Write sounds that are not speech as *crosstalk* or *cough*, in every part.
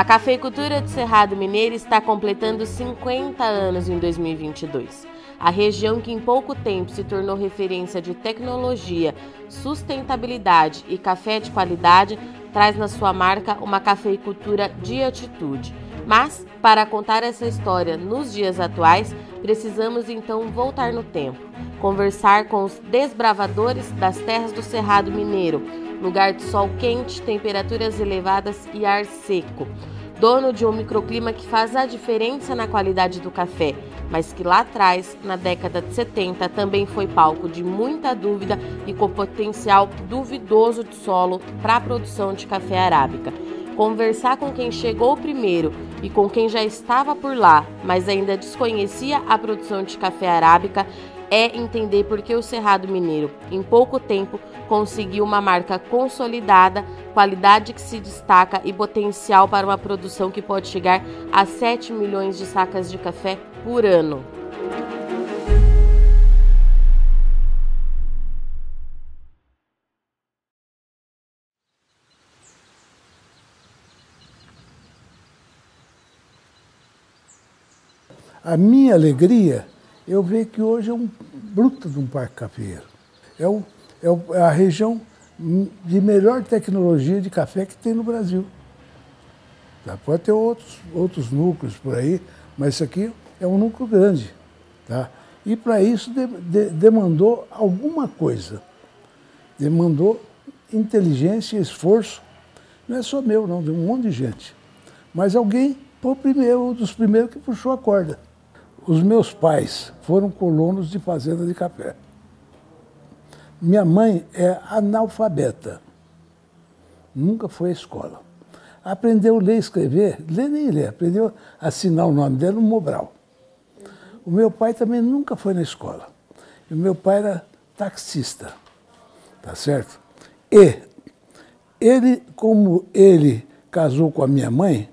A cafeicultura do Cerrado Mineiro está completando 50 anos em 2022. A região que em pouco tempo se tornou referência de tecnologia, sustentabilidade e café de qualidade traz na sua marca uma cafeicultura de atitude. Mas, para contar essa história nos dias atuais, precisamos então voltar no tempo, conversar com os desbravadores das terras do Cerrado Mineiro, lugar de sol quente, temperaturas elevadas e ar seco. Dono de um microclima que faz a diferença na qualidade do café, mas que lá atrás, na década de 70, também foi palco de muita dúvida e com potencial duvidoso de solo para a produção de café arábica. Conversar com quem chegou primeiro e com quem já estava por lá, mas ainda desconhecia a produção de café arábica, é entender por que o Cerrado Mineiro, em pouco tempo, conseguiu uma marca consolidada, qualidade que se destaca e potencial para uma produção que pode chegar a 7 milhões de sacas de café por ano. A minha alegria, eu ver que hoje é um bruto de um parque cafeiro. É, é, o, é a região de melhor tecnologia de café que tem no Brasil. Tá? Pode ter outros, outros núcleos por aí, mas isso aqui é um núcleo grande. Tá? E para isso de, de, demandou alguma coisa. Demandou inteligência e esforço. Não é só meu, não, de um monte de gente. Mas alguém foi o primeiro, um dos primeiros que puxou a corda. Os meus pais foram colonos de fazenda de café. Minha mãe é analfabeta. Nunca foi à escola. Aprendeu a ler e escrever, ler nem ler, aprendeu a assinar o nome dela no Mobral. O meu pai também nunca foi na escola. E o meu pai era taxista, tá certo? E ele, como ele casou com a minha mãe,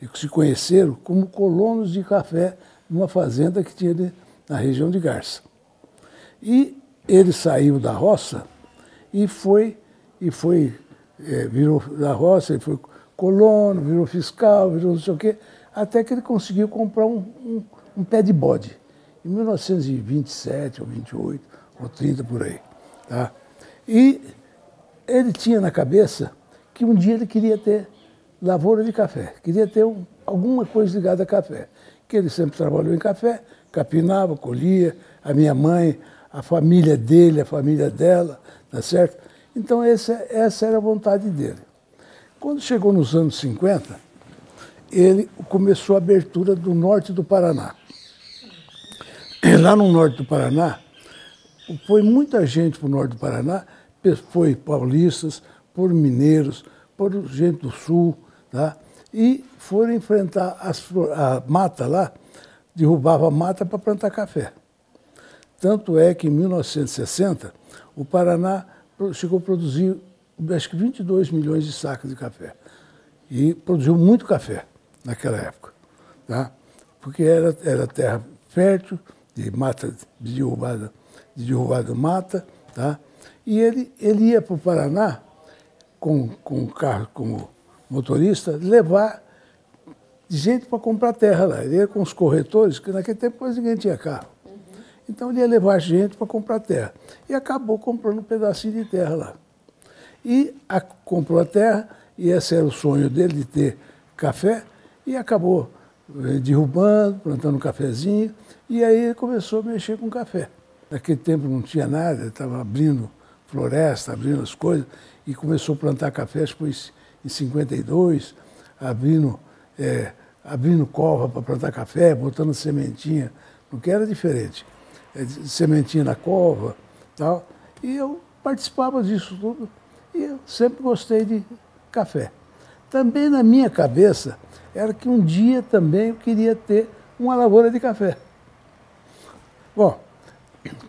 e se conheceram como colonos de café numa fazenda que tinha na região de Garça. E ele saiu da roça e foi, e foi é, virou da roça, ele foi colono, virou fiscal, virou não sei o quê, até que ele conseguiu comprar um, um, um pé de bode, em 1927 ou 28 ou 30 por aí. Tá? E ele tinha na cabeça que um dia ele queria ter lavoura de café, queria ter um, alguma coisa ligada a café que ele sempre trabalhou em café, capinava, colhia, a minha mãe, a família dele, a família dela, tá certo? Então essa, essa era a vontade dele. Quando chegou nos anos 50, ele começou a abertura do norte do Paraná. Lá no norte do Paraná, foi muita gente para o norte do Paraná, foi paulistas, por mineiros, por gente do sul, tá? E foram enfrentar as, a mata lá, derrubava a mata para plantar café. Tanto é que em 1960 o Paraná chegou a produzir acho que 22 milhões de sacas de café. E produziu muito café naquela época. Tá? Porque era, era terra fértil, de mata de derrubada, de derrubada mata. Tá? E ele, ele ia para o Paraná com, com carro como motorista, levar gente para comprar terra lá. Ele ia com os corretores, que naquele tempo ninguém tinha carro. Uhum. Então ele ia levar gente para comprar terra. E acabou comprando um pedacinho de terra lá. E a, comprou a terra, e esse era o sonho dele de ter café, e acabou eh, derrubando, plantando um cafezinho, e aí ele começou a mexer com café. Naquele tempo não tinha nada, ele estava abrindo floresta, abrindo as coisas, e começou a plantar café, depois em 52, abrindo, é, abrindo cova para plantar café, botando sementinha, no que era diferente. É, sementinha na cova tal. E eu participava disso tudo e eu sempre gostei de café. Também na minha cabeça era que um dia também eu queria ter uma lavoura de café. Bom,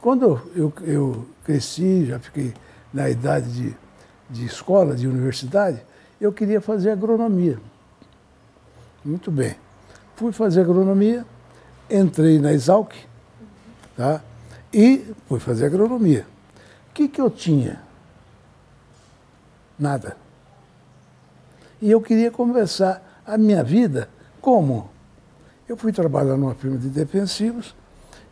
quando eu, eu cresci, já fiquei na idade de, de escola, de universidade, eu queria fazer agronomia. Muito bem. Fui fazer agronomia, entrei na Exalc, tá? E fui fazer agronomia. O que, que eu tinha? Nada. E eu queria começar a minha vida como? Eu fui trabalhar numa firma de defensivos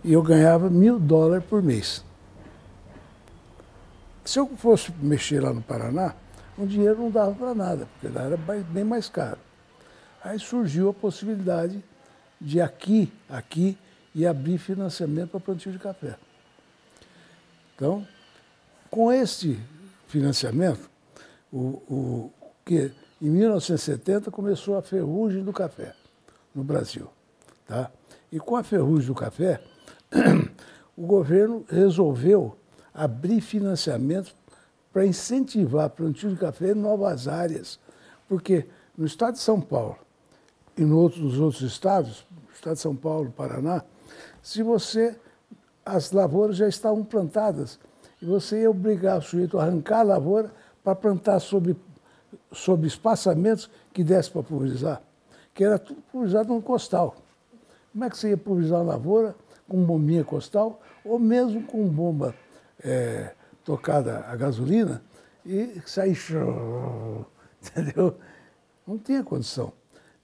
e eu ganhava mil dólares por mês. Se eu fosse mexer lá no Paraná, o dinheiro não dava para nada, porque lá era bem mais caro. Aí surgiu a possibilidade de aqui, aqui, e abrir financiamento para plantio de café. Então, com este financiamento, o, o, que em 1970 começou a ferrugem do café no Brasil. Tá? E com a ferrugem do café, *clears throat* o governo resolveu abrir financiamento para incentivar plantio de café em novas áreas. Porque no estado de São Paulo e nos outros estados, estado de São Paulo, Paraná, se você, as lavouras já estavam plantadas e você ia obrigar o sujeito a arrancar a lavoura para plantar sobre, sobre espaçamentos que desse para pulverizar, que era tudo pulverizado no costal. Como é que você ia pulverizar a lavoura com bombinha costal ou mesmo com bomba é, tocada a gasolina e sair, *laughs* entendeu? Não tinha condição.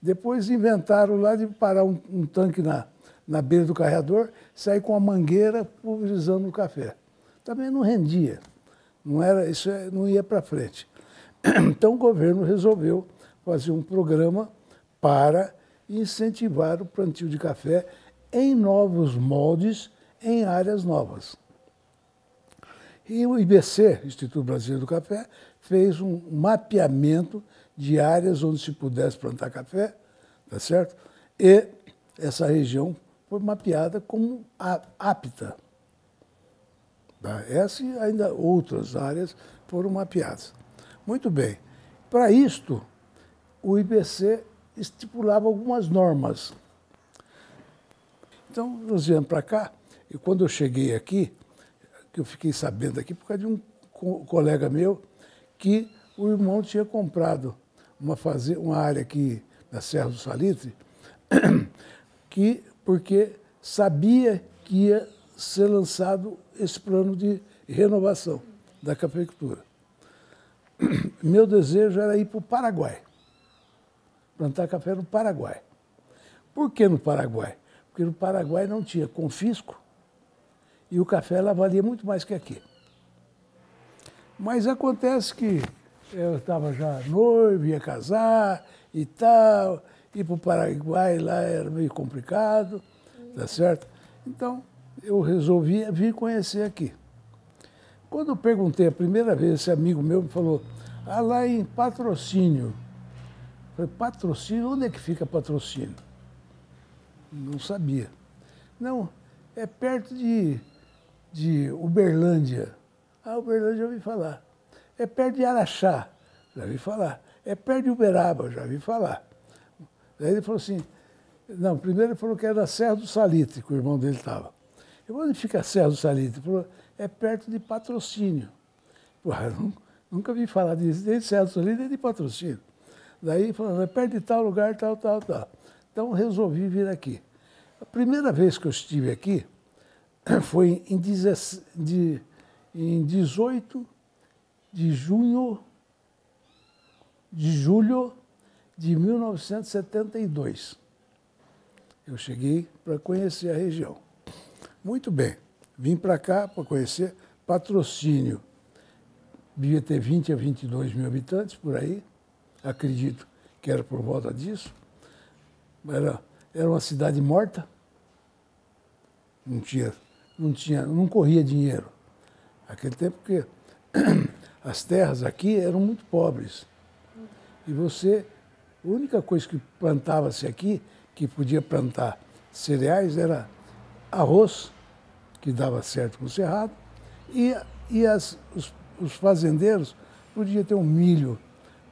Depois inventaram lá de parar um, um tanque na, na beira do carreador, sair com a mangueira pulverizando o café. Também não rendia, não era, isso é, não ia para frente. *clears throat* Então o governo resolveu fazer um programa para incentivar o plantio de café em novos moldes, em áreas novas. E o IBC, Instituto Brasileiro do Café, fez um mapeamento de áreas onde se pudesse plantar café, tá certo? E essa região foi mapeada como apta. Tá? Essa e ainda outras áreas foram mapeadas. Muito bem. Para isto, o IBC estipulava algumas normas. Então, nós viemos para cá, e quando eu cheguei aqui, que eu fiquei sabendo aqui por causa de um co colega meu, que o irmão tinha comprado uma, faze uma área aqui na Serra do Salitre, *clears throat* que porque sabia que ia ser lançado esse plano de renovação da cafeicultura. *clears throat* Meu desejo era ir para o Paraguai, plantar café no Paraguai. Por que no Paraguai? Porque no Paraguai não tinha confisco e o café lá valia muito mais que aqui. Mas acontece que eu estava já noivo, ia casar e tal, ir para o Paraguai lá era meio complicado, tá certo? Então, eu resolvi vir conhecer aqui. Quando eu perguntei a primeira vez, esse amigo meu me falou, ah, lá em patrocínio. Eu falei, patrocínio? Onde é que fica patrocínio? Não sabia. Não, é perto de, de Uberlândia. Ah, Uberlândia eu ouvi falar. É perto de Araxá, já ouvi falar. É perto de Uberaba, já ouvi falar. Daí ele falou assim, não, primeiro ele falou que era da Serra do Salitre, que o irmão dele estava. Eu onde fica a Serra do Salitre? Ele falou, é perto de patrocínio. Porra, nunca vi falar disso, nem de Serra do Salitre, nem de patrocínio. Daí ele falou, é perto de tal lugar, tal, tal, tal. Então resolvi vir aqui. A primeira vez que eu estive aqui *coughs* foi em, em 18 de junho de julho de 1972. Eu cheguei para conhecer a região. Muito bem, vim para cá para conhecer patrocínio. Devia ter 20 a 22 mil habitantes por aí, acredito que era por volta disso. Era, era uma cidade morta, não tinha, não tinha, não corria dinheiro. Aquele tempo que *clears throat* as terras aqui eram muito pobres. E você, a única coisa que plantava-se aqui, que podia plantar cereais, era arroz, que dava certo com o cerrado, e, e as, os, os fazendeiros podiam ter um milho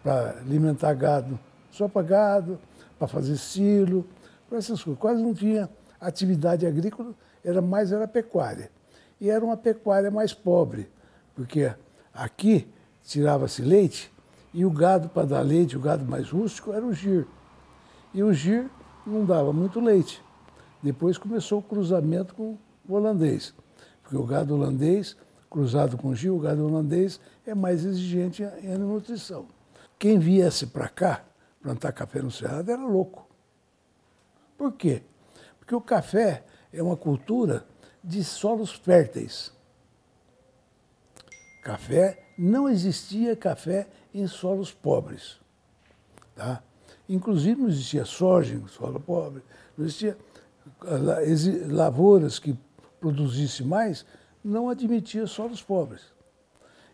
para alimentar gado, só para gado, para fazer silo, para essas coisas. Quase não tinha atividade agrícola, era mais era pecuária. E era uma pecuária mais pobre, porque Aqui tirava-se leite e o gado para dar leite, o gado mais rústico, era o gir. E o gir não dava muito leite. Depois começou o cruzamento com o holandês, porque o gado holandês, cruzado com o gir, o gado holandês é mais exigente em nutrição. Quem viesse para cá, plantar café no Cerrado era louco. Por quê? Porque o café é uma cultura de solos férteis. Café, não existia café em solos pobres. Tá? Inclusive não existia soja em solo pobre, não existia lavouras que produzissem mais, não admitia solos pobres.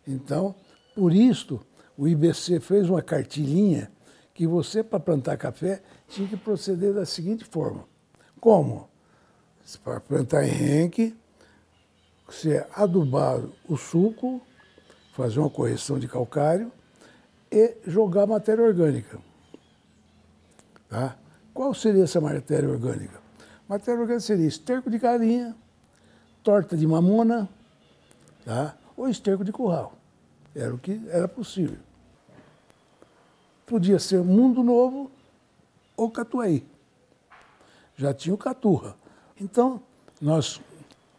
Então, por isto, o IBC fez uma cartilhinha que você, para plantar café, tinha que proceder da seguinte forma. Como? Para plantar em renque, você adubar o suco, fazer uma correção de calcário e jogar matéria orgânica. Tá? Qual seria essa matéria orgânica? Matéria orgânica seria esterco de galinha, torta de mamona tá? ou esterco de curral. Era o que era possível. Podia ser Mundo Novo ou Catuaí. Já tinha o Caturra. Então, nós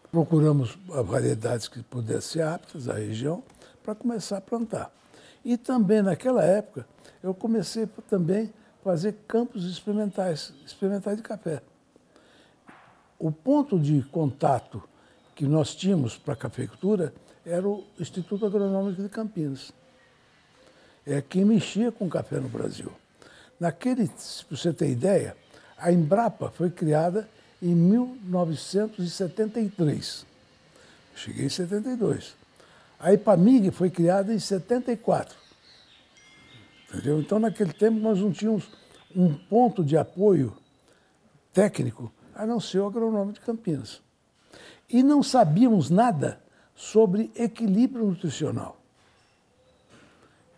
procuramos variedades que pudessem ser aptas à região para começar a plantar. E também, naquela época, eu comecei também a fazer campos experimentais, experimentais de café. O ponto de contato que nós tínhamos para a cafeicultura era o Instituto Agronômico de Campinas. É quem mexia com café no Brasil. Naquele, para você ter ideia, a Embrapa foi criada em 1973. Eu cheguei em 72. A Ipamig foi criada em 74. Entendeu? Então, naquele tempo, nós não tínhamos um ponto de apoio técnico a não ser o agronômico de Campinas. E não sabíamos nada sobre equilíbrio nutricional.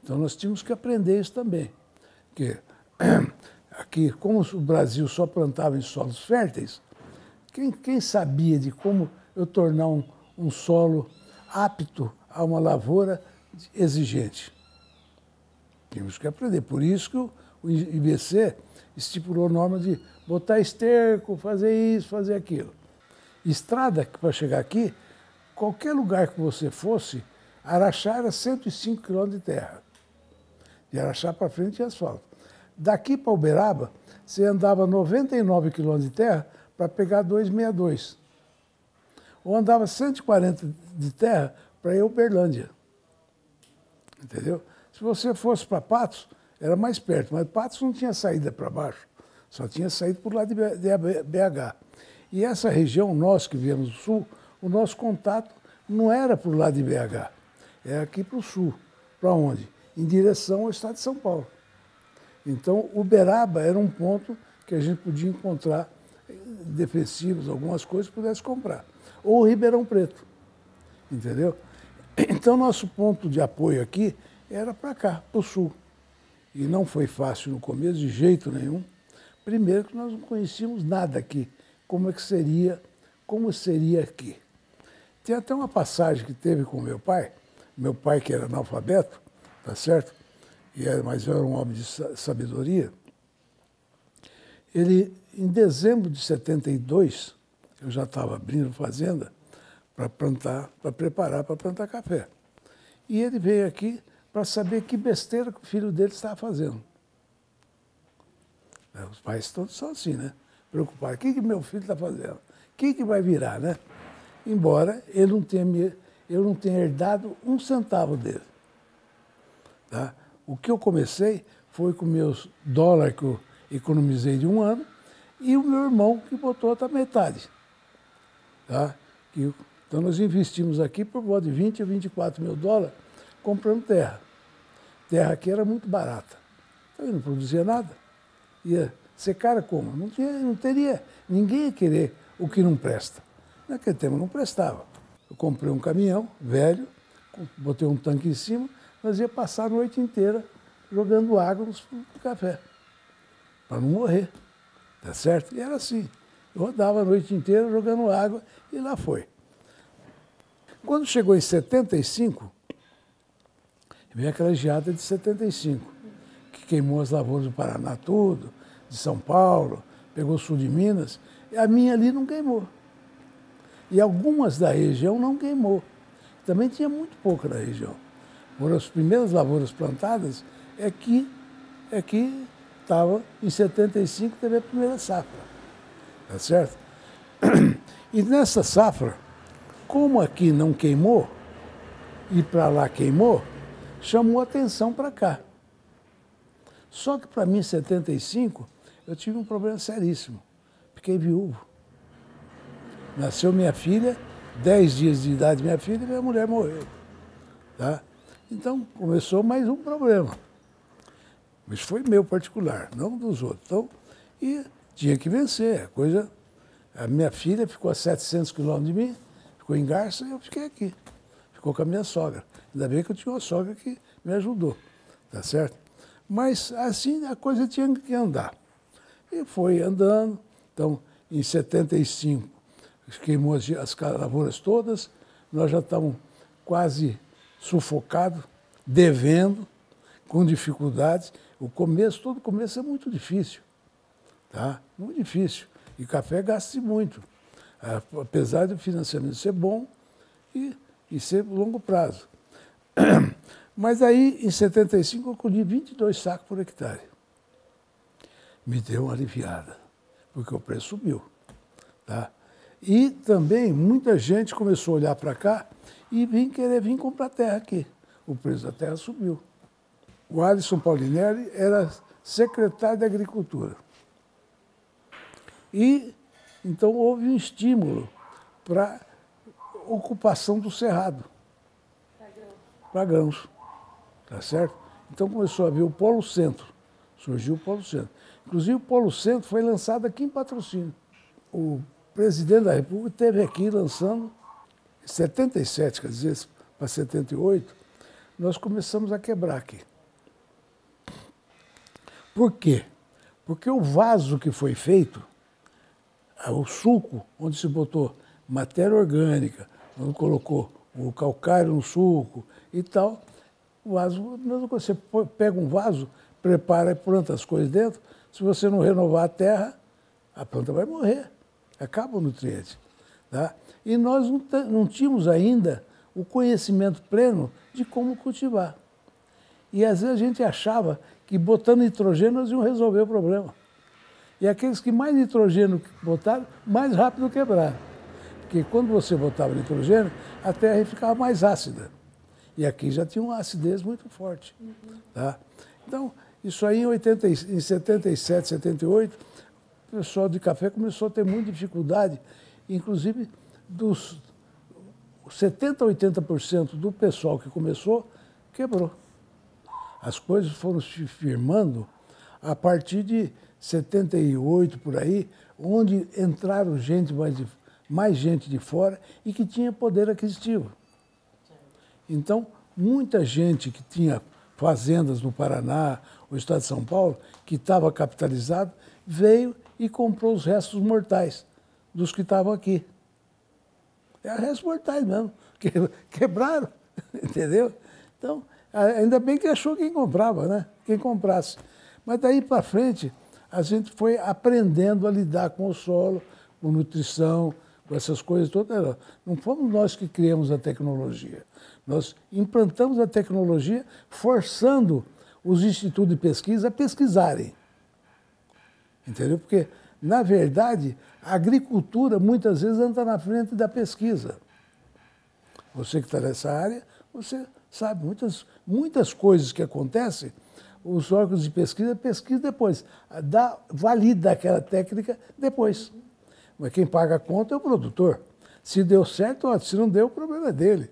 Então nós tínhamos que aprender isso também. Porque *clears throat* aqui, como o Brasil só plantava em solos férteis, quem, quem sabia de como eu tornar um, um solo apto a uma lavoura exigente? Tínhamos que aprender. Por isso que o, IBC estipulou norma de botar esterco, fazer isso, fazer aquilo. Estrada, para chegar aqui, qualquer lugar que você fosse, Araxá era 105 quilômetros de terra. De Araxá para frente tinha asfalto. Daqui para Uberaba, você andava 99 quilômetros de terra para pegar 262. Ou andava 140 de terra para ir a Uberlândia. Entendeu? Se você fosse para Patos, era mais perto, mas Patos não tinha saída para baixo, só tinha saída por lá de BH. E essa região, nós que viemos do sul, o nosso contato não era por lá de BH, era aqui para o sul. Para onde? Em direção ao estado de São Paulo. Então, Uberaba era um ponto que a gente podia encontrar defensivos, algumas coisas pudesse comprar. Ou Ribeirão Preto, entendeu? Então, nosso ponto de apoio aqui era para cá, para o sul. E não foi fácil no começo, de jeito nenhum. Primeiro que nós não conhecíamos nada aqui, como é que seria, como seria aqui. Tem até uma passagem que teve com meu pai, meu pai que era analfabeto, tá certo? E era, mas era um homem de sabedoria. Ele, em dezembro de 72, eu já estava abrindo fazenda para plantar, para preparar para plantar café. E ele veio aqui para saber que besteira que o filho dele estava fazendo. É, os pais todos são assim, né? Preocupados. O que, que meu filho está fazendo? O que, que vai virar, né? embora ele não tenha, eu não tenha herdado um centavo dele. Tá? O que eu comecei foi com meus dólares que eu economizei de um ano e o meu irmão que botou outra metade. Tá? Então nós investimos aqui por volta de 20 a 24 mil dólares comprando terra. Terra aqui era muito barata. Então eu não produzia nada. Ia ser cara como? Não, tinha, não teria. Ninguém ia querer o que não presta. Naquele tempo não prestava. Eu comprei um caminhão velho, botei um tanque em cima, nós ia passar a noite inteira jogando água no café, para não morrer. Tá certo? E era assim. Eu rodava a noite inteira jogando água e lá foi. Quando chegou em 75, veio aquela geada de 75, que queimou as lavouras do Paraná tudo, de São Paulo, pegou o sul de Minas, e a minha ali não queimou. E algumas da região não queimou. Também tinha muito pouco na região. Foram as primeiras lavouras plantadas é que, é que estava em 75 teve a primeira safra. Tá certo? E nessa safra, como aqui não queimou, e para lá queimou, chamou atenção para cá. Só que para mim, em 75, eu tive um problema seríssimo. Fiquei viúvo. Nasceu minha filha, 10 dias de idade minha filha, e minha mulher morreu. Tá? Então começou mais um problema. Mas foi meu particular, não dos outros. Então, e tinha que vencer. A coisa. A minha filha ficou a 700 quilômetros de mim, ficou em Garça e eu fiquei aqui. Ficou com a minha sogra. Ainda bem que eu tinha uma sogra que me ajudou, tá certo? Mas assim a coisa tinha que andar. E foi andando. Então, em 75, queimou as, as lavouras todas, nós já estávamos quase sufocados, devendo, com dificuldades. O começo, todo começo é muito difícil, tá? Muito difícil. E café gasta-se muito, apesar do financiamento ser bom e, e ser longo prazo. *clears throat* Mas aí, em 75, eu colhi 22 sacos por hectare. Me deu uma aliviada, porque o preço subiu. Tá? E também muita gente começou a olhar para cá e vim querer vir comprar terra aqui. O preço da terra subiu. O Alisson Paulinelli era secretário de Agricultura. E então houve um estímulo para ocupação do cerrado. Para grãos. Tá certo? Então começou a vir o Polo Centro. Surgiu o Polo Centro. Inclusive o Polo Centro foi lançado aqui em patrocínio. O presidente da República esteve aqui lançando, em 77, quer dizer, para 78, nós começamos a quebrar aqui. Por quê? Porque o vaso que foi feito, o suco, onde se botou matéria orgânica, onde colocou o calcário no suco e tal, o vaso, você pega um vaso, prepara e planta as coisas dentro, se você não renovar a terra, a planta vai morrer acaba o nutriente. Tá? E nós não, não tínhamos ainda o conhecimento pleno de como cultivar. E às vezes a gente achava que botando nitrogênio nós íamos resolver o problema. E aqueles que mais nitrogênio botaram, mais rápido quebraram. Porque quando você botava nitrogênio, a terra ficava mais ácida. E aqui já tinha uma acidez muito forte. Uhum. Tá? Então, isso aí em, 80, em 77, 78, o pessoal de café começou a ter muita dificuldade, inclusive dos 70% a 80% do pessoal que começou quebrou. As coisas foram se firmando a partir de 78 por aí, onde entraram gente mais, de, mais gente de fora e que tinha poder aquisitivo. Então, muita gente que tinha fazendas no Paraná, o estado de São Paulo, que estava capitalizado, veio e comprou os restos mortais dos que estavam aqui. É restos mortais mesmo, *laughs* que quebraram, *laughs* entendeu? Então, ainda bem que achou quem comprava, né? Quem comprasse. Mas daí para frente, a gente foi aprendendo a lidar com o solo, com nutrição, com essas coisas todas. Não fomos nós que criamos a tecnologia. Nós implantamos a tecnologia forçando os institutos de pesquisa a pesquisarem. Entendeu? Porque, na verdade, a agricultura muitas vezes anda na frente da pesquisa. Você que está nessa área, você sabe muitas, muitas coisas que acontecem, os órgãos de pesquisa pesquisam depois, dá, valida aquela técnica depois. Mas quem paga a conta é o produtor. Se deu certo, ótimo. Se não deu, o problema é dele.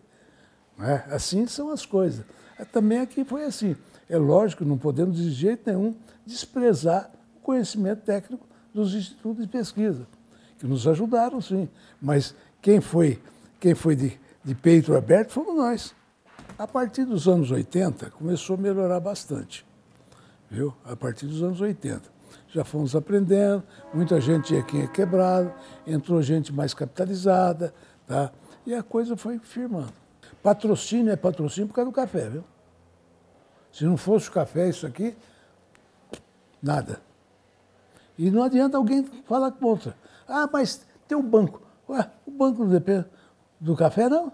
É? Assim são as coisas. Também aqui foi assim. É lógico, não podemos de jeito nenhum desprezar conhecimento técnico dos institutos de pesquisa, que nos ajudaram, sim. Mas quem foi, quem foi de, de peito aberto fomos nós. A partir dos anos 80, começou a melhorar bastante. Viu? A partir dos anos 80. Já fomos aprendendo, muita gente tinha quem é quebrado, entrou gente mais capitalizada, tá? e a coisa foi firmando. Patrocínio é patrocínio por causa do café, viu? Se não fosse o café, isso aqui, nada. E não adianta alguém falar contra. Ah, mas tem um banco. Ué, o banco não depende do café, não?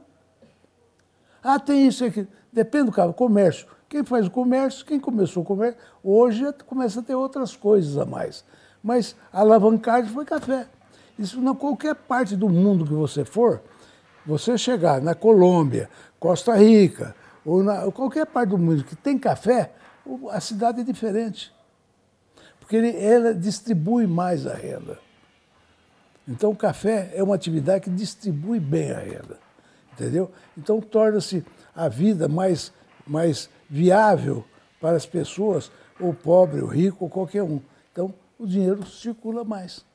Ah, tem isso aqui. Depende do comércio. Quem faz o comércio, quem começou o comércio, hoje começa a ter outras coisas a mais. Mas a alavancagem foi café. Isso em qualquer parte do mundo que você for, você chegar na Colômbia, Costa Rica, ou na, qualquer parte do mundo que tem café, a cidade é diferente. Porque ele, ela distribui mais a renda. Então, o café é uma atividade que distribui bem a renda. Entendeu? Então, torna-se a vida mais, mais viável para as pessoas, ou pobre, ou rico, ou qualquer um. Então, o dinheiro circula mais.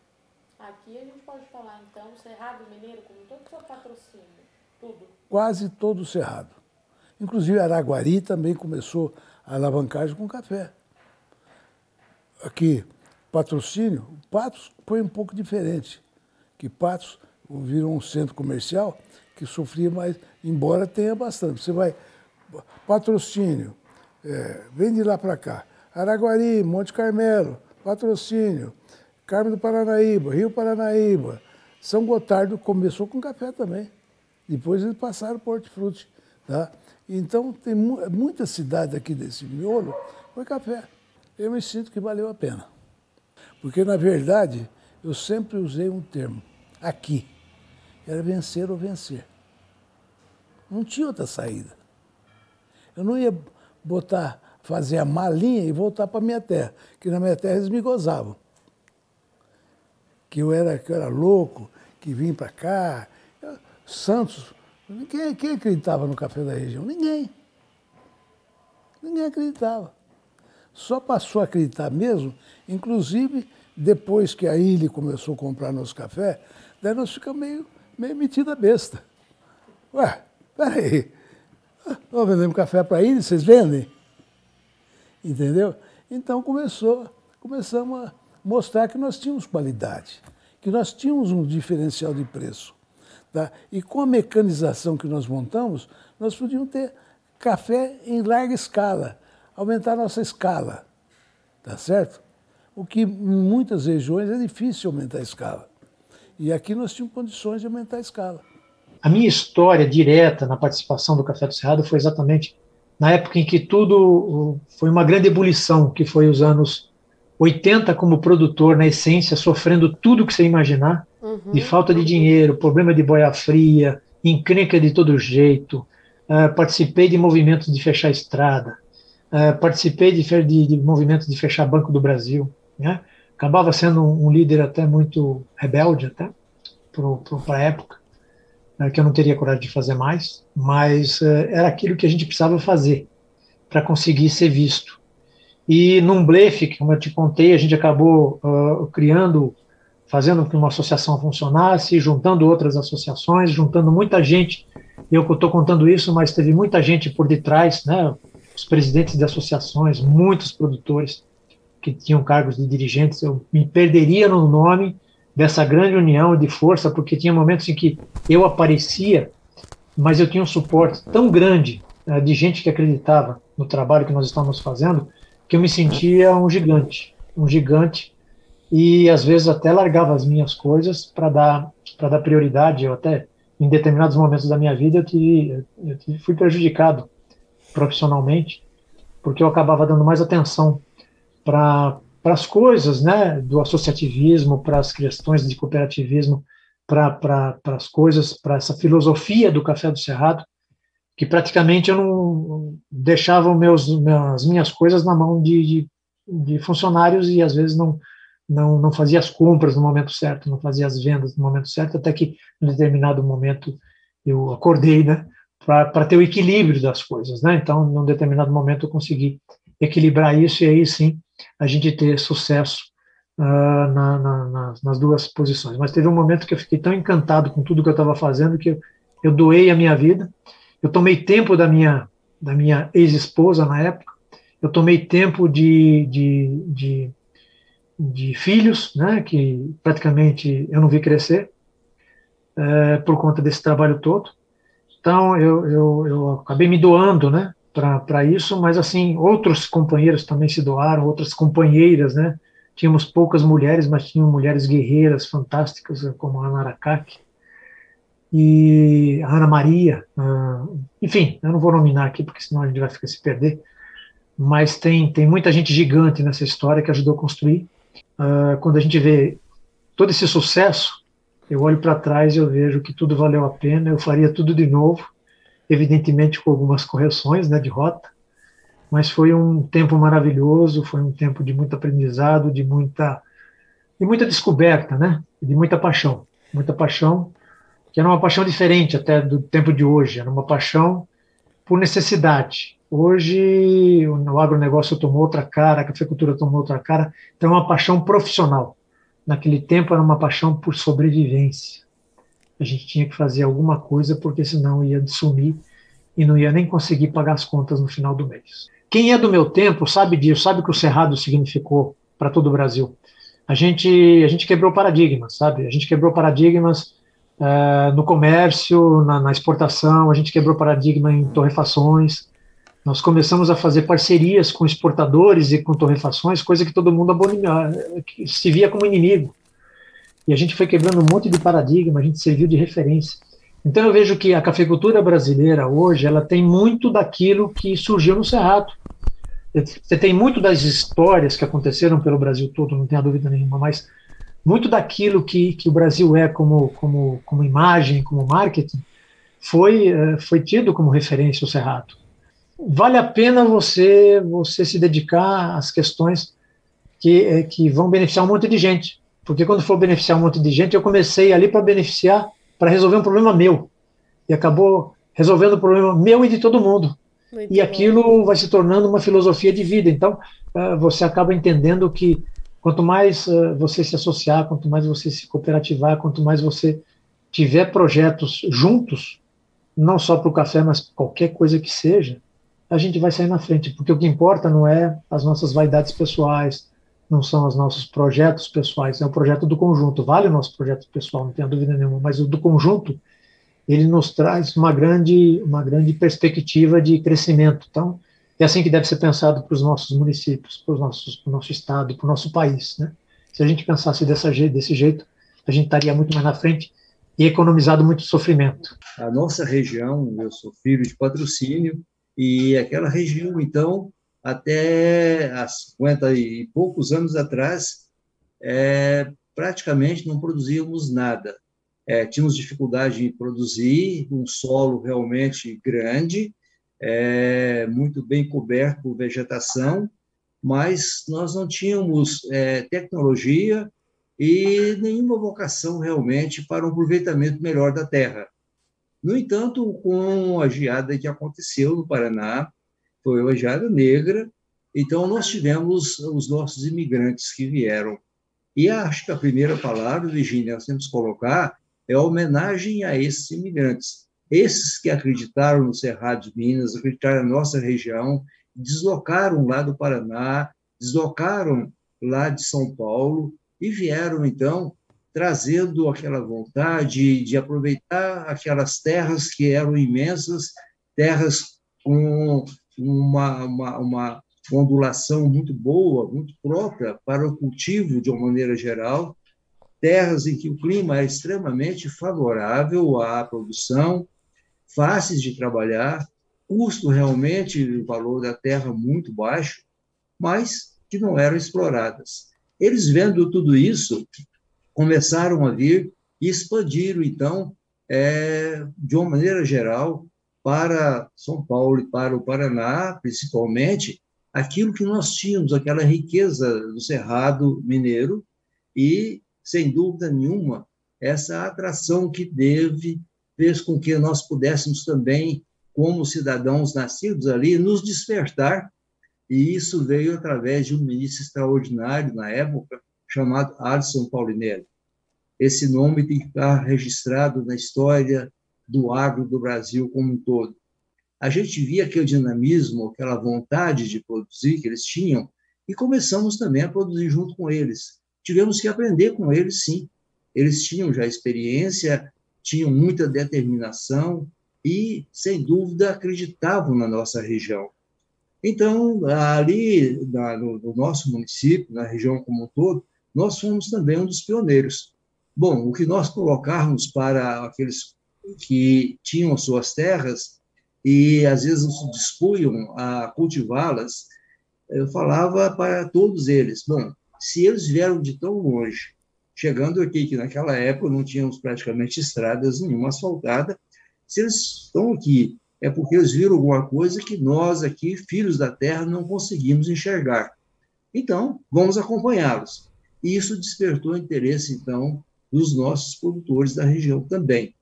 Aqui a gente pode falar, então, Cerrado Mineiro, como todo o seu patrocínio, tudo? Quase todo o Cerrado. Inclusive, Araguari também começou a alavancagem com café. Aqui, patrocínio, Patos foi um pouco diferente, que Patos virou um centro comercial que sofria mais, embora tenha bastante. Você vai, patrocínio, é, vem de lá para cá. Araguari, Monte Carmelo, patrocínio. Carmo do Paranaíba, Rio Paranaíba. São Gotardo começou com café também. Depois eles passaram por hortifruti. Tá? Então, tem muita cidade aqui desse miolo, foi café. Eu me sinto que valeu a pena. Porque, na verdade, eu sempre usei um termo, aqui. Era vencer ou vencer. Não tinha outra saída. Eu não ia botar, fazer a malinha e voltar para minha terra, que na minha terra eles me gozavam. Que eu era, que eu era louco, que vim para cá. Santos, quem, quem acreditava no café da região? Ninguém. Ninguém acreditava. Só passou a acreditar mesmo, inclusive depois que a Ilha começou a comprar nosso café, daí nós ficamos meio, meio metida besta. Ué, peraí, nós vendemos café para a Ilha, vocês vendem? Entendeu? Então começou, começamos a mostrar que nós tínhamos qualidade, que nós tínhamos um diferencial de preço. Tá? E com a mecanização que nós montamos, nós podíamos ter café em larga escala, aumentar nossa escala, tá certo? O que em muitas regiões é difícil aumentar a escala. E aqui nós tínhamos condições de aumentar a escala. A minha história direta na participação do Café do Cerrado foi exatamente na época em que tudo foi uma grande ebulição, que foi os anos 80 como produtor, na essência, sofrendo tudo que você imaginar, uhum. de falta de dinheiro, problema de boia fria, encrenca de todo jeito. Uh, participei de movimentos de fechar estrada, uh, participei de, de, de, movimentos de fechar Banco do Brasil. Né? Acabava sendo um, líder até muito rebelde até para a época, uh, que eu não teria coragem de fazer mais, mas era aquilo que a gente precisava fazer para conseguir ser visto. E num blefe, como eu te contei, a gente acabou criando fazendo com que uma associação funcionasse, juntando outras associações, juntando muita gente. Eu estou contando isso, mas teve muita gente por detrás, né? Os presidentes de associações, muitos produtores que tinham cargos de dirigentes. Eu me perderia no nome dessa grande união de força, porque tinha momentos em que eu aparecia, mas eu tinha um suporte tão grande uh, de gente que acreditava no trabalho que nós estávamos fazendo, que eu me sentia um gigante, um gigante e às vezes até largava as minhas coisas para dar para dar prioridade. Eu até em determinados momentos da minha vida eu, tive, eu fui prejudicado profissionalmente porque eu acabava dando mais atenção para as coisas, né, do associativismo, para as questões de cooperativismo, para pra, as coisas, para essa filosofia do Café do Cerrado, que praticamente eu não deixava meus, as minhas coisas na mão de, de, de funcionários e às vezes não, não, não fazia as compras no momento certo, não fazia as vendas no momento certo, até que, em determinado momento, eu acordei, né, para ter o equilíbrio das coisas, né? Então, num determinado momento, eu consegui equilibrar isso e aí sim a gente ter sucesso uh, na, na, nas, duas posições. Mas teve um momento que eu fiquei tão encantado com tudo que eu estava fazendo que eu, eu doei a minha vida. Eu tomei tempo da minha da minha ex-esposa na época. Eu tomei tempo de, de, de de filhos, né, que praticamente eu não vi crescer é, por conta desse trabalho todo. Então eu, eu, eu acabei me doando, né, para isso, mas assim outros companheiros também se doaram, outras companheiras, né. Tínhamos poucas mulheres, mas tinham mulheres guerreiras fantásticas como a Ana Aracaki e a Ana Maria, uh, enfim, eu não vou nominar aqui porque senão a gente vai ficar se perder, mas tem, tem muita gente gigante nessa história que ajudou a construir. Uh, quando a gente vê todo esse sucesso, eu olho para trás e eu vejo que tudo valeu a pena, eu faria tudo de novo, evidentemente com algumas correções né, de rota, mas foi um tempo maravilhoso, foi um tempo de muito aprendizado, de muita, de muita descoberta, né, de muita paixão, muita paixão, que era uma paixão diferente até do tempo de hoje, era uma paixão por necessidade. Hoje o agronegócio tomou outra cara, a cafeicultura tomou outra cara, então é uma paixão profissional naquele tempo era uma paixão por sobrevivência. A gente tinha que fazer alguma coisa porque senão ia sumir e não ia nem conseguir pagar as contas no final do mês. Quem é do meu tempo sabe disso, sabe que o cerrado significou para todo o Brasil. A gente a gente quebrou paradigmas, sabe? A gente quebrou paradigmas uh, no comércio, na, na exportação, a gente quebrou paradigma em torrefações, nós começamos a fazer parcerias com exportadores e com torrefações, coisa que todo mundo abominava, que se via como inimigo. E a gente foi quebrando um monte de paradigma, a gente serviu de referência. Então eu vejo que a cafeicultura brasileira hoje, ela tem muito daquilo que surgiu no Cerrado. Você tem muito das histórias que aconteceram pelo Brasil todo, não tenha dúvida nenhuma, mas muito daquilo que, que o Brasil é como, como, como imagem, como marketing, foi, eh, foi tido como referência o Cerrado vale a pena você você se dedicar às questões que, eh, que vão beneficiar um monte de gente. Porque quando for beneficiar um monte de gente, eu comecei ali para beneficiar, para resolver um problema meu. E acabou resolvendo o problema meu e de todo mundo. Muito e aquilo bom. vai se tornando uma filosofia de vida. Então, eh, você acaba entendendo que quanto mais eh, você se associar, quanto mais você se cooperativar, quanto mais você tiver projetos juntos, não só para o café, mas qualquer coisa que seja, a gente vai sair na frente, porque o que importa não é as nossas vaidades pessoais, não são os nossos projetos pessoais, é o projeto do conjunto. Vale o nosso projeto pessoal, não tenho dúvida nenhuma, mas o do conjunto, ele nos traz uma grande, uma grande perspectiva de crescimento. Então, é assim que deve ser pensado para os nossos municípios, para o nosso estado, para o nosso país. Né? Se a gente pensasse dessa, desse jeito, a gente estaria muito mais na frente e economizado muito sofrimento. A nossa região, eu sou filho de patrocínio, e aquela região, então, até há 50 e poucos anos atrás, é, praticamente não produzíamos nada. É, tínhamos dificuldade em produzir, um solo realmente grande, é, muito bem coberto por vegetação, mas nós não tínhamos é, tecnologia e nenhuma vocação realmente para um aproveitamento melhor da terra. No entanto, com a geada que aconteceu no Paraná, foi uma geada negra, então nós tivemos os nossos imigrantes que vieram. E acho que a primeira palavra, Virginia, nós temos que colocar é homenagem a esses imigrantes. Esses que acreditaram no Cerrado de Minas, acreditaram na nossa região, deslocaram lá do Paraná, deslocaram lá de São Paulo e vieram, então, trazendo aquela vontade de aproveitar aquelas terras que eram imensas, terras com uma, uma, uma ondulação muito boa, muito própria para o cultivo de uma maneira geral, terras em que o clima é extremamente favorável à produção, fáceis de trabalhar, custo realmente, o valor da terra muito baixo, mas que não eram exploradas. Eles vendo tudo isso, começaram a vir e expandiram, então, é, de uma maneira geral, para São Paulo e para o Paraná, principalmente, aquilo que nós tínhamos, aquela riqueza do Cerrado Mineiro, e, sem dúvida nenhuma, essa atração que teve fez com que nós pudéssemos também, como cidadãos nascidos ali, nos despertar, e isso veio através de um ministro extraordinário na época, chamado Alisson Paulinelli. Esse nome tem que estar registrado na história do agro do Brasil como um todo. A gente via aquele dinamismo, aquela vontade de produzir que eles tinham, e começamos também a produzir junto com eles. Tivemos que aprender com eles, sim. Eles tinham já experiência, tinham muita determinação e, sem dúvida, acreditavam na nossa região. Então, ali no, no nosso município, na região como um todo, nós fomos também um dos pioneiros. Bom, o que nós colocarmos para aqueles que tinham suas terras e às vezes se dispunham a cultivá-las, eu falava para todos eles, bom, se eles vieram de tão longe, chegando aqui, que naquela época não tínhamos praticamente estradas nenhuma asfaltada, se eles estão aqui, é porque eles viram alguma coisa que nós aqui, filhos da terra, não conseguimos enxergar. Então, vamos acompanhá-los. E isso despertou interesse, então, dos nossos produtores da região também.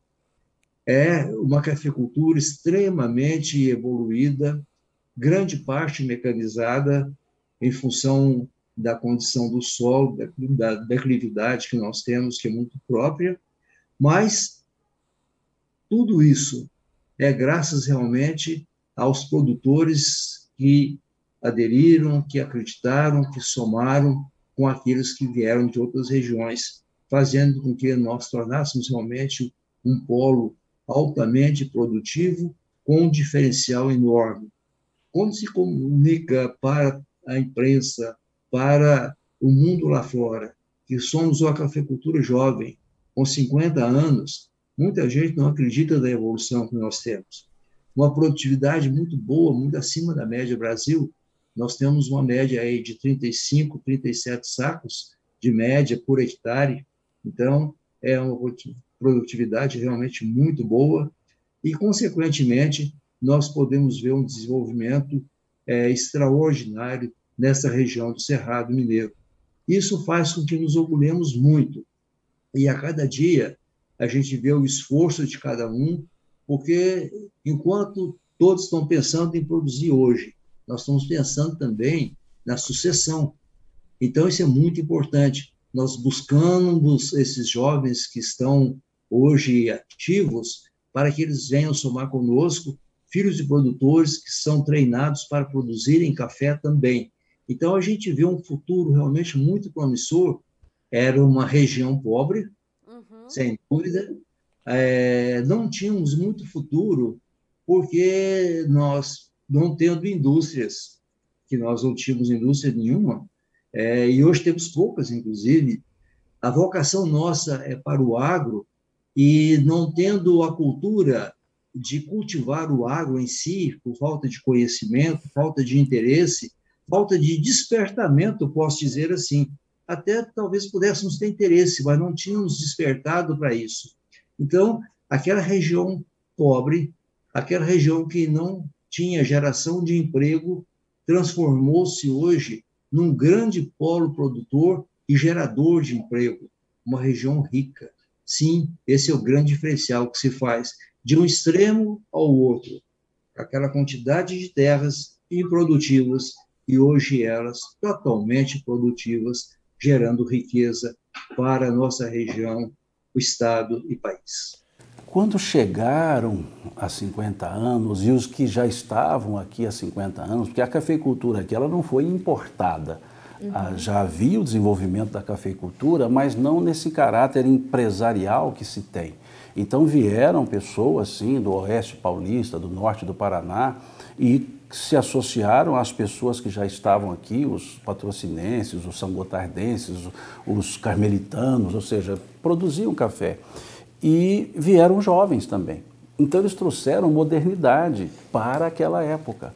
É uma cafeicultura extremamente evoluída, grande parte mecanizada, em função da condição do solo, da declividade que nós temos, que é muito própria, mas tudo isso é graças realmente aos produtores que aderiram, que acreditaram, que somaram com aqueles que vieram de outras regiões, fazendo com que nós tornássemos realmente um polo altamente produtivo, com um diferencial enorme. Quando se comunica para a imprensa, para o mundo lá fora, que somos uma cafeicultura jovem, com 50 anos, muita gente não acredita na evolução que nós temos. Uma produtividade muito boa, muito acima da média Brasil. Nós temos uma média aí de 35, 37 sacos de média por hectare. Então, é uma produtividade realmente muito boa e, consequentemente, nós podemos ver um desenvolvimento é, extraordinário nessa região do Cerrado Mineiro. Isso faz com que nos orgulhemos muito. E a cada dia a gente vê o esforço de cada um, porque enquanto todos estão pensando em produzir hoje, nós estamos pensando também na sucessão. Então, isso é muito importante. Nós buscamos esses jovens que estão hoje ativos para que eles venham somar conosco, filhos de produtores que são treinados para produzirem café também. Então, a gente vê um futuro realmente muito promissor. Era uma região pobre, uhum. sem dúvida. É, não tínhamos muito futuro, porque nós, não tendo indústrias, que nós não tínhamos indústria nenhuma, é, e hoje temos poucas, inclusive, a vocação nossa é para o agro, e não tendo a cultura de cultivar o agro em si, por falta de conhecimento, falta de interesse, falta de despertamento, posso dizer assim. Até talvez pudéssemos ter interesse, mas não tínhamos despertado para isso. Então, aquela região pobre, aquela região que não tinha geração de emprego, transformou-se hoje num grande polo produtor e gerador de emprego, uma região rica. Sim, esse é o grande diferencial que se faz de um extremo ao outro. Aquela quantidade de terras improdutivas e hoje elas totalmente produtivas, gerando riqueza para a nossa região, o Estado e país. Quando chegaram há 50 anos e os que já estavam aqui há 50 anos, porque a cafeicultura aqui ela não foi importada, uhum. já havia o desenvolvimento da cafeicultura, mas não nesse caráter empresarial que se tem. Então vieram pessoas assim do oeste paulista, do norte do Paraná e se associaram às pessoas que já estavam aqui, os patrocinenses, os sangotardenses, os carmelitanos, ou seja, produziam café. E vieram jovens também. Então eles trouxeram modernidade para aquela época.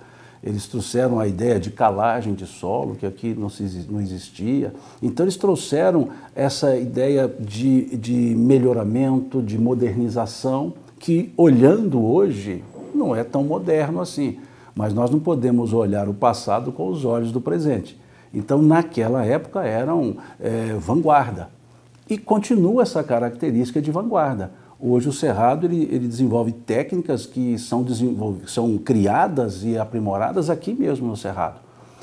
Eles trouxeram a ideia de calagem de solo, que aqui não, se, não existia. Então, eles trouxeram essa ideia de, de melhoramento, de modernização, que, olhando hoje, não é tão moderno assim. Mas nós não podemos olhar o passado com os olhos do presente. Então, naquela época, eram é, vanguarda. E continua essa característica de vanguarda. Hoje o Cerrado ele, ele desenvolve técnicas que são, são criadas e aprimoradas aqui mesmo no Cerrado.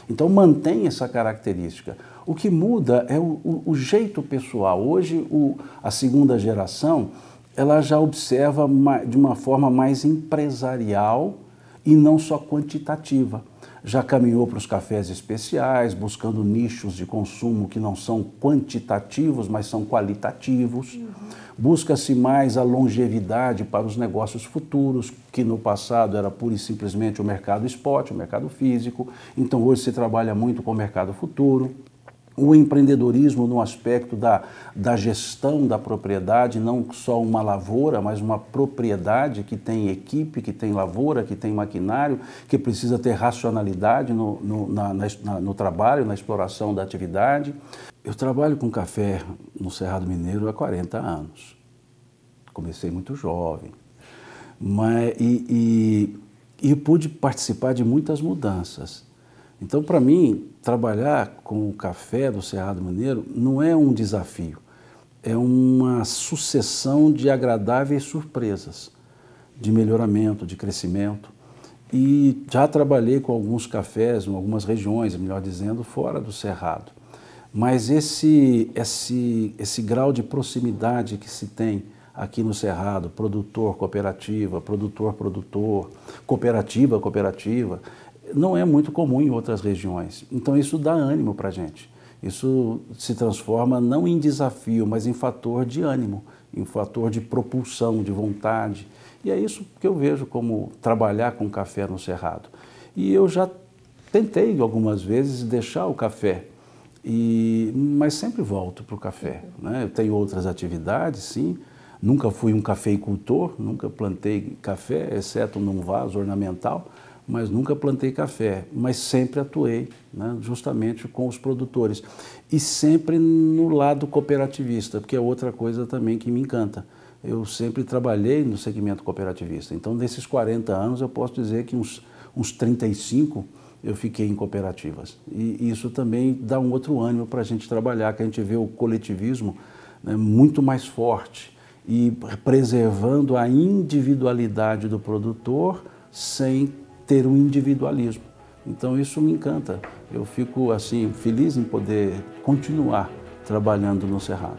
Então mantém essa característica. O que muda é o, o, o jeito pessoal. Hoje o, a segunda geração ela já observa de uma forma mais empresarial e não só quantitativa. Já caminhou para os cafés especiais, buscando nichos de consumo que não são quantitativos, mas são qualitativos. Uhum. Busca-se mais a longevidade para os negócios futuros, que no passado era pura e simplesmente o mercado spot, o mercado físico. Então hoje se trabalha muito com o mercado futuro. O empreendedorismo no aspecto da, da gestão da propriedade, não só uma lavoura, mas uma propriedade que tem equipe, que tem lavoura, que tem maquinário, que precisa ter racionalidade no, no, na, na, no trabalho, na exploração da atividade. Eu trabalho com café no Cerrado Mineiro há 40 anos. Comecei muito jovem. Mas, e, e, e pude participar de muitas mudanças. Então, para mim, trabalhar com o café do Cerrado Mineiro não é um desafio, é uma sucessão de agradáveis surpresas, de melhoramento, de crescimento. E já trabalhei com alguns cafés em algumas regiões, melhor dizendo, fora do Cerrado. Mas esse, esse, esse grau de proximidade que se tem aqui no Cerrado, produtor, cooperativa, produtor, produtor, cooperativa, cooperativa, não é muito comum em outras regiões. Então isso dá ânimo para a gente. Isso se transforma não em desafio, mas em fator de ânimo, em fator de propulsão, de vontade. E é isso que eu vejo como trabalhar com café no Cerrado. E eu já tentei algumas vezes deixar o café, e, mas sempre volto para o café. Né? Eu tenho outras atividades, sim. Nunca fui um cafeicultor, nunca plantei café, exceto num vaso ornamental mas nunca plantei café, mas sempre atuei né, justamente com os produtores. E sempre no lado cooperativista, porque é outra coisa também que me encanta. Eu sempre trabalhei no segmento cooperativista. Então, nesses 40 anos, eu posso dizer que uns, uns 35 eu fiquei em cooperativas. E isso também dá um outro ânimo para a gente trabalhar, que a gente vê o coletivismo né, muito mais forte e preservando a individualidade do produtor sem ter um individualismo. Então isso me encanta. Eu fico assim feliz em poder continuar trabalhando no Cerrado.